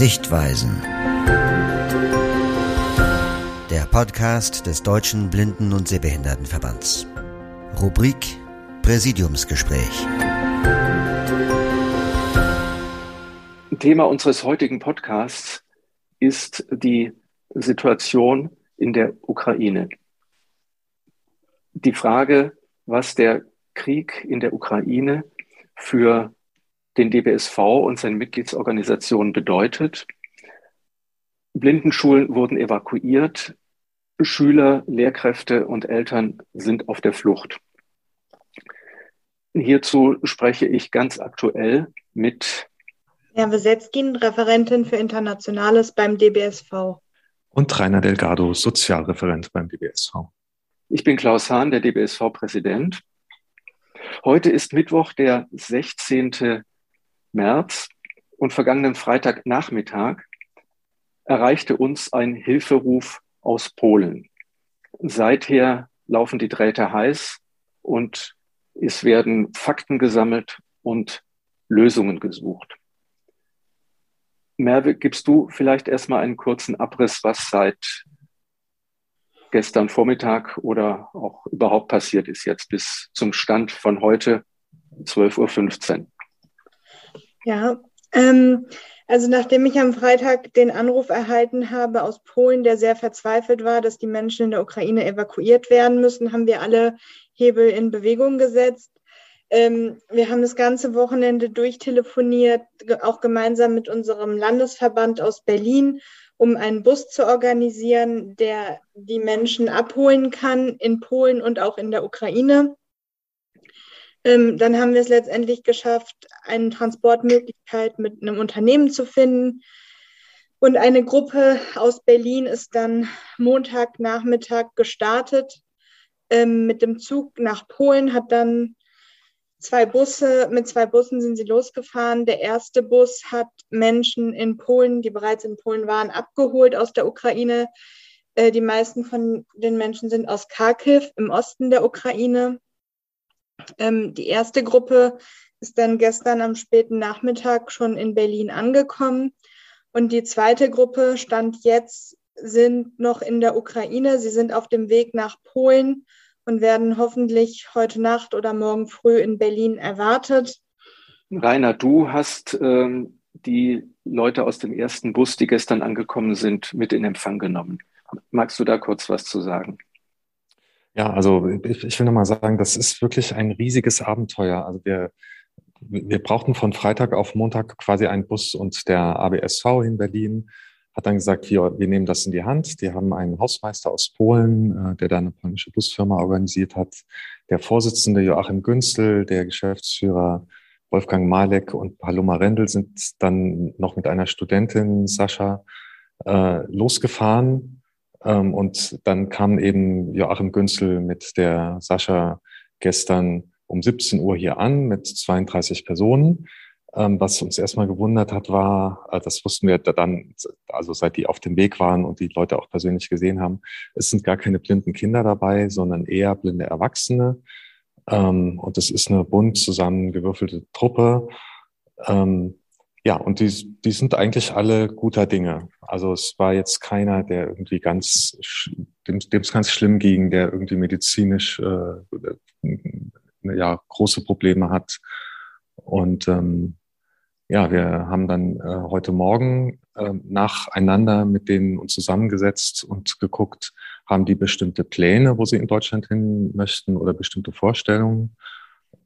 Sichtweisen. Der Podcast des Deutschen Blinden- und Sehbehindertenverbands. Rubrik Präsidiumsgespräch. Thema unseres heutigen Podcasts ist die Situation in der Ukraine. Die Frage, was der Krieg in der Ukraine für den DBSV und seine Mitgliedsorganisationen bedeutet. Blindenschulen wurden evakuiert, Schüler, Lehrkräfte und Eltern sind auf der Flucht. Hierzu spreche ich ganz aktuell mit Herr Wesetzkin, Referentin für Internationales beim DBSV. Und Rainer Delgado, Sozialreferent beim DBSV. Ich bin Klaus Hahn, der DBSV-Präsident. Heute ist Mittwoch, der 16. März und vergangenen Freitagnachmittag erreichte uns ein Hilferuf aus Polen. Seither laufen die Drähte heiß und es werden Fakten gesammelt und Lösungen gesucht. Merve, gibst du vielleicht erstmal einen kurzen Abriss, was seit gestern Vormittag oder auch überhaupt passiert ist, jetzt bis zum Stand von heute 12.15 Uhr? Ja, ähm, also nachdem ich am Freitag den Anruf erhalten habe aus Polen, der sehr verzweifelt war, dass die Menschen in der Ukraine evakuiert werden müssen, haben wir alle Hebel in Bewegung gesetzt. Ähm, wir haben das ganze Wochenende durchtelefoniert, auch gemeinsam mit unserem Landesverband aus Berlin, um einen Bus zu organisieren, der die Menschen abholen kann in Polen und auch in der Ukraine. Ähm, dann haben wir es letztendlich geschafft, eine Transportmöglichkeit mit einem Unternehmen zu finden. Und eine Gruppe aus Berlin ist dann Montagnachmittag gestartet ähm, mit dem Zug nach Polen, hat dann zwei Busse, mit zwei Bussen sind sie losgefahren. Der erste Bus hat Menschen in Polen, die bereits in Polen waren, abgeholt aus der Ukraine. Äh, die meisten von den Menschen sind aus Kharkiv im Osten der Ukraine. Ähm, die erste Gruppe ist dann gestern am späten Nachmittag schon in Berlin angekommen. Und die zweite Gruppe stand jetzt, sind noch in der Ukraine. Sie sind auf dem Weg nach Polen und werden hoffentlich heute Nacht oder morgen früh in Berlin erwartet. Rainer, du hast ähm, die Leute aus dem ersten Bus, die gestern angekommen sind, mit in Empfang genommen. Magst du da kurz was zu sagen? Ja, also ich, will nochmal sagen, das ist wirklich ein riesiges Abenteuer. Also wir, wir brauchten von Freitag auf Montag quasi einen Bus und der ABSV in Berlin hat dann gesagt, wir, wir nehmen das in die Hand. Die haben einen Hausmeister aus Polen, äh, der da eine polnische Busfirma organisiert hat. Der Vorsitzende Joachim Günzel, der Geschäftsführer Wolfgang Malek und Paloma Rendel sind dann noch mit einer Studentin, Sascha, äh, losgefahren ähm, und dann kam eben Joachim Günzel mit der Sascha gestern um 17 Uhr hier an mit 32 Personen. Ähm, was uns erstmal gewundert hat, war, äh, das wussten wir dann, also seit die auf dem Weg waren und die Leute auch persönlich gesehen haben, es sind gar keine blinden Kinder dabei, sondern eher blinde Erwachsene. Ähm, und es ist eine bunt zusammengewürfelte Truppe. Ähm, ja, und die, die sind eigentlich alle guter Dinge. Also es war jetzt keiner, der irgendwie ganz, dem es ganz schlimm ging, der irgendwie medizinisch äh, ja, große Probleme hat. Und ähm, ja, wir haben dann äh, heute Morgen äh, nacheinander mit denen uns zusammengesetzt und geguckt, haben die bestimmte Pläne, wo sie in Deutschland hin möchten oder bestimmte Vorstellungen.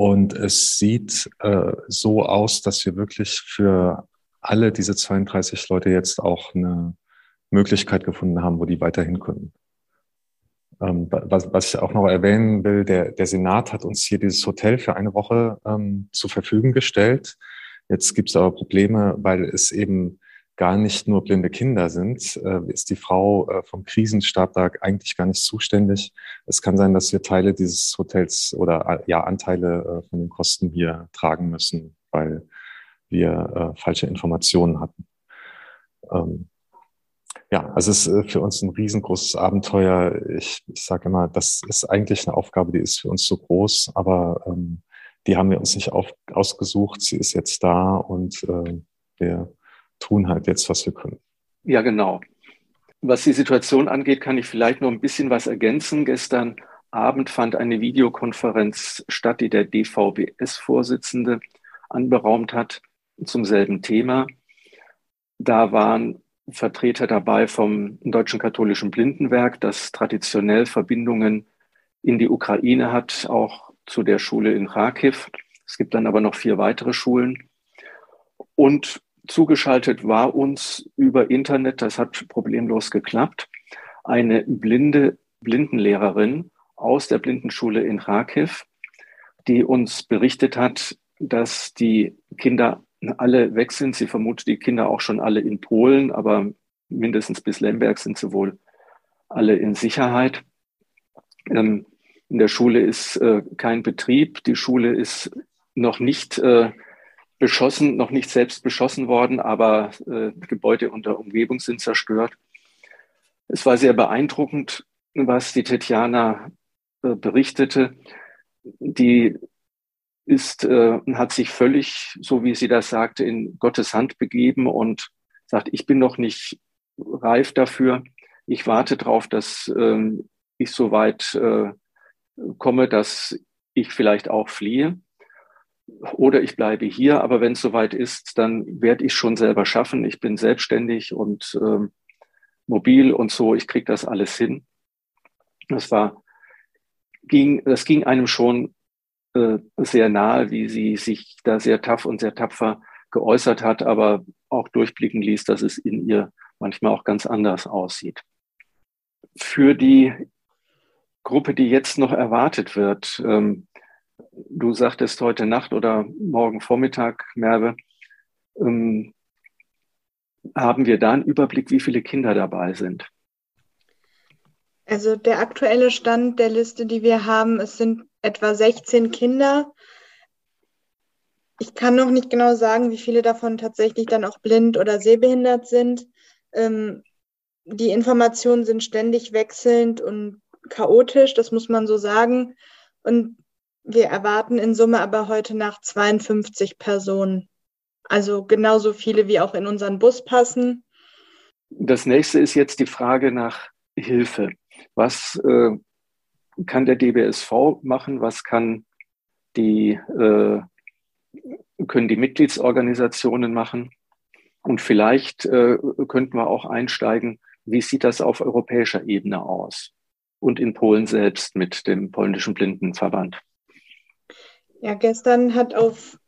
Und es sieht äh, so aus, dass wir wirklich für alle diese 32 Leute jetzt auch eine Möglichkeit gefunden haben, wo die weiterhin können. Ähm, was, was, ich auch noch erwähnen will, der, der Senat hat uns hier dieses Hotel für eine Woche ähm, zur Verfügung gestellt. Jetzt gibt es aber Probleme, weil es eben gar nicht nur blinde Kinder sind, äh, ist die Frau äh, vom Krisenstab da eigentlich gar nicht zuständig. Es kann sein, dass wir Teile dieses Hotels oder äh, ja Anteile von den Kosten hier tragen müssen, weil wir falsche Informationen hatten. Ähm, ja, also es ist für uns ein riesengroßes Abenteuer. Ich, ich sage immer, das ist eigentlich eine Aufgabe, die ist für uns so groß, aber ähm, die haben wir uns nicht auf, ausgesucht. Sie ist jetzt da und wir tun halt jetzt, was wir können. Ja, genau. Was die Situation angeht, kann ich vielleicht noch ein bisschen was ergänzen. Gestern Abend fand eine Videokonferenz statt, die der DVBS-Vorsitzende anberaumt hat zum selben Thema. Da waren Vertreter dabei vom Deutschen Katholischen Blindenwerk, das traditionell Verbindungen in die Ukraine hat, auch zu der Schule in Kharkiv. Es gibt dann aber noch vier weitere Schulen. Und zugeschaltet war uns über Internet, das hat problemlos geklappt, eine blinde Blindenlehrerin aus der Blindenschule in Kharkiv, die uns berichtet hat, dass die Kinder alle weg sind. Sie vermutet die Kinder auch schon alle in Polen, aber mindestens bis Lemberg sind sie wohl alle in Sicherheit. Ähm, in der Schule ist äh, kein Betrieb. Die Schule ist noch nicht äh, beschossen, noch nicht selbst beschossen worden, aber äh, Gebäude und der Umgebung sind zerstört. Es war sehr beeindruckend, was die Tetjana äh, berichtete. Die ist, äh, hat sich völlig, so wie sie das sagte, in Gottes Hand begeben und sagt, ich bin noch nicht reif dafür. Ich warte darauf, dass ähm, ich so weit äh, komme, dass ich vielleicht auch fliehe oder ich bleibe hier, aber wenn es soweit ist, dann werde ich schon selber schaffen. Ich bin selbstständig und ähm, mobil und so, ich kriege das alles hin. Das war, ging, das ging einem schon äh, sehr nahe, wie sie sich da sehr tough und sehr tapfer geäußert hat, aber auch durchblicken ließ, dass es in ihr manchmal auch ganz anders aussieht. Für die Gruppe, die jetzt noch erwartet wird, ähm, Du sagtest heute Nacht oder morgen Vormittag, Merve, ähm, haben wir da einen Überblick, wie viele Kinder dabei sind? Also der aktuelle Stand der Liste, die wir haben, es sind etwa 16 Kinder. Ich kann noch nicht genau sagen, wie viele davon tatsächlich dann auch blind oder sehbehindert sind. Ähm, die Informationen sind ständig wechselnd und chaotisch, das muss man so sagen. Und wir erwarten in Summe aber heute Nacht 52 Personen. Also genauso viele, wie auch in unseren Bus passen. Das nächste ist jetzt die Frage nach Hilfe. Was äh, kann der DBSV machen? Was kann die, äh, können die Mitgliedsorganisationen machen? Und vielleicht äh, könnten wir auch einsteigen, wie sieht das auf europäischer Ebene aus? Und in Polen selbst mit dem polnischen Blindenverband. Ja, gestern hat auf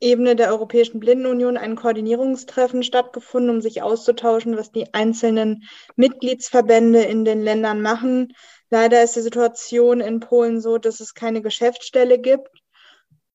Ebene der Europäischen Blindenunion ein Koordinierungstreffen stattgefunden, um sich auszutauschen, was die einzelnen Mitgliedsverbände in den Ländern machen. Leider ist die Situation in Polen so, dass es keine Geschäftsstelle gibt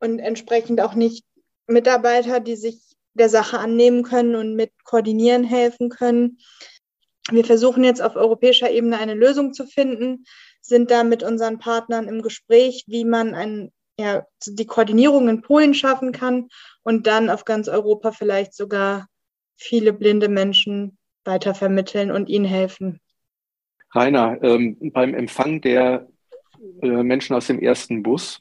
und entsprechend auch nicht Mitarbeiter, die sich der Sache annehmen können und mit koordinieren helfen können. Wir versuchen jetzt auf europäischer Ebene eine Lösung zu finden, sind da mit unseren Partnern im Gespräch, wie man ein ja, die Koordinierung in Polen schaffen kann und dann auf ganz Europa vielleicht sogar viele blinde Menschen weitervermitteln und ihnen helfen. Rainer, ähm, beim Empfang der äh, Menschen aus dem ersten Bus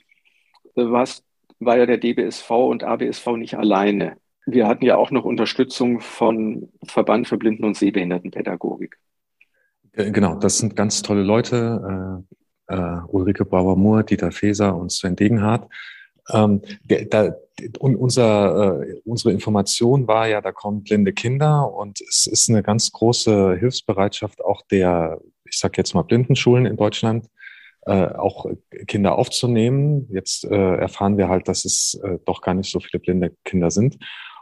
äh, war ja der DBSV und ABSV nicht alleine. Wir hatten ja auch noch Unterstützung von Verband für Blinden- und Sehbehindertenpädagogik. Genau, das sind ganz tolle Leute. Äh, Ulrike Brauer-Mohr, Dieter Feser und Sven Degenhardt. Ähm, der, da, und unser, äh, unsere Information war ja, da kommen blinde Kinder und es ist eine ganz große Hilfsbereitschaft auch der, ich sage jetzt mal Blindenschulen in Deutschland, äh, auch Kinder aufzunehmen. Jetzt äh, erfahren wir halt, dass es äh, doch gar nicht so viele blinde Kinder sind.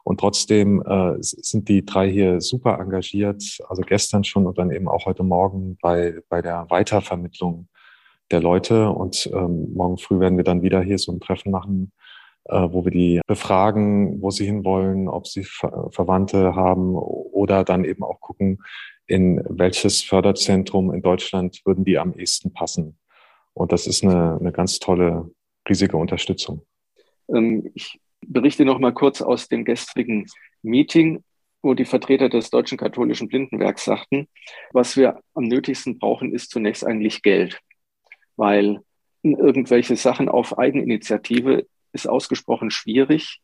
Und trotzdem äh, sind die drei hier super engagiert, also gestern schon und dann eben auch heute Morgen bei, bei der Weitervermittlung der Leute. Und ähm, morgen früh werden wir dann wieder hier so ein Treffen machen, äh, wo wir die befragen, wo sie hinwollen, ob sie Ver Verwandte haben oder dann eben auch gucken, in welches Förderzentrum in Deutschland würden die am ehesten passen. Und das ist eine, eine ganz tolle, riesige Unterstützung. Ähm, ich berichte noch mal kurz aus dem gestrigen Meeting, wo die Vertreter des Deutschen Katholischen Blindenwerks sagten, was wir am nötigsten brauchen, ist zunächst eigentlich Geld weil irgendwelche Sachen auf Eigeninitiative ist ausgesprochen schwierig.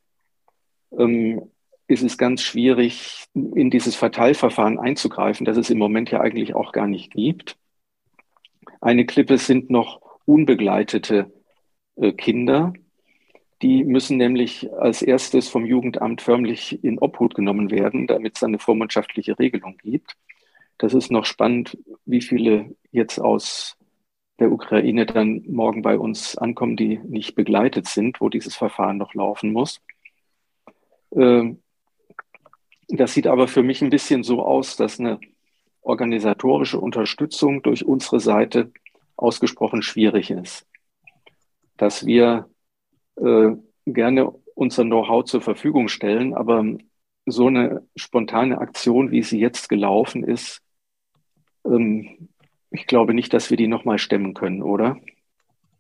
Ähm, ist es ganz schwierig, in dieses Verteilverfahren einzugreifen, das es im Moment ja eigentlich auch gar nicht gibt. Eine Klippe sind noch unbegleitete äh, Kinder. Die müssen nämlich als erstes vom Jugendamt förmlich in Obhut genommen werden, damit es eine vormundschaftliche Regelung gibt. Das ist noch spannend, wie viele jetzt aus der Ukraine dann morgen bei uns ankommen, die nicht begleitet sind, wo dieses Verfahren noch laufen muss. Ähm, das sieht aber für mich ein bisschen so aus, dass eine organisatorische Unterstützung durch unsere Seite ausgesprochen schwierig ist. Dass wir äh, gerne unser Know-how zur Verfügung stellen, aber so eine spontane Aktion, wie sie jetzt gelaufen ist, ähm, ich glaube nicht, dass wir die nochmal stemmen können, oder?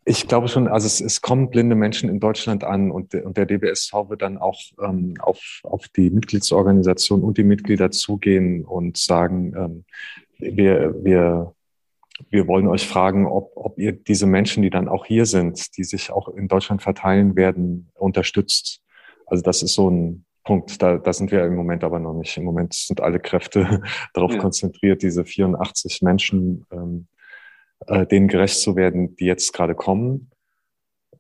Ich glaube schon, also es, es, kommen blinde Menschen in Deutschland an und, und der DBSV wird dann auch ähm, auf, auf die Mitgliedsorganisation und die Mitglieder zugehen und sagen, ähm, wir, wir, wir wollen euch fragen, ob, ob ihr diese Menschen, die dann auch hier sind, die sich auch in Deutschland verteilen werden, unterstützt. Also das ist so ein Punkt. Da, da sind wir im Moment aber noch nicht. Im Moment sind alle Kräfte darauf ja. konzentriert, diese 84 Menschen ähm, äh, denen gerecht zu werden, die jetzt gerade kommen.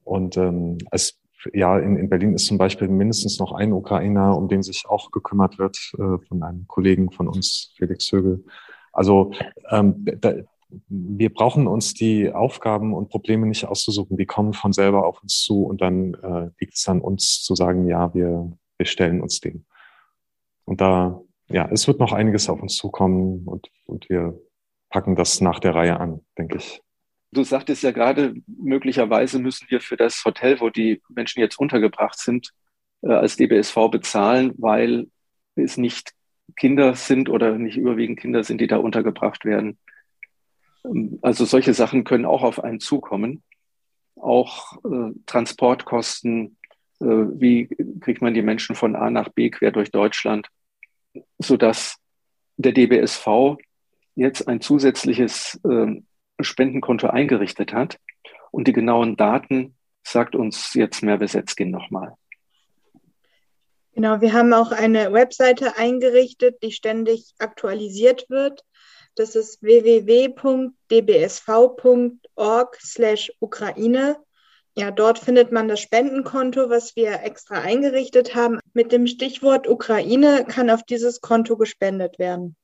Und ähm, es, ja, in, in Berlin ist zum Beispiel mindestens noch ein Ukrainer, um den sich auch gekümmert wird, äh, von einem Kollegen von uns, Felix Högel. Also ähm, da, wir brauchen uns die Aufgaben und Probleme nicht auszusuchen. Die kommen von selber auf uns zu und dann äh, liegt es an uns zu sagen, ja, wir, wir stellen uns dem. Und da, ja, es wird noch einiges auf uns zukommen und, und wir packen das nach der Reihe an, denke ich. Du sagtest ja gerade, möglicherweise müssen wir für das Hotel, wo die Menschen jetzt untergebracht sind, äh, als DBSV bezahlen, weil es nicht Kinder sind oder nicht überwiegend Kinder sind, die da untergebracht werden. Ähm, also solche Sachen können auch auf einen zukommen. Auch äh, Transportkosten, wie kriegt man die Menschen von A nach B quer durch Deutschland, sodass der DBSV jetzt ein zusätzliches äh, Spendenkonto eingerichtet hat. Und die genauen Daten sagt uns jetzt Merve Setzkin nochmal. Genau, wir haben auch eine Webseite eingerichtet, die ständig aktualisiert wird. Das ist www.dbsv.org/ukraine. Ja, dort findet man das Spendenkonto, was wir extra eingerichtet haben. Mit dem Stichwort Ukraine kann auf dieses Konto gespendet werden.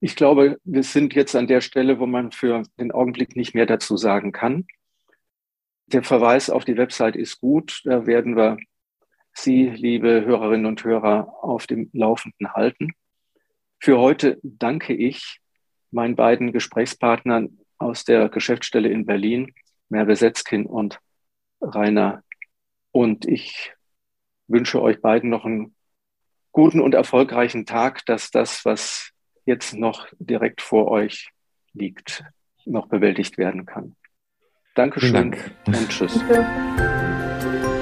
Ich glaube, wir sind jetzt an der Stelle, wo man für den Augenblick nicht mehr dazu sagen kann. Der Verweis auf die Website ist gut. Da werden wir Sie, liebe Hörerinnen und Hörer, auf dem Laufenden halten. Für heute danke ich meinen beiden Gesprächspartnern aus der Geschäftsstelle in Berlin, Merve Setzkin und Rainer. Und ich wünsche euch beiden noch einen guten und erfolgreichen Tag, dass das, was jetzt noch direkt vor euch liegt, noch bewältigt werden kann. Dankeschön Dank. und tschüss. Danke.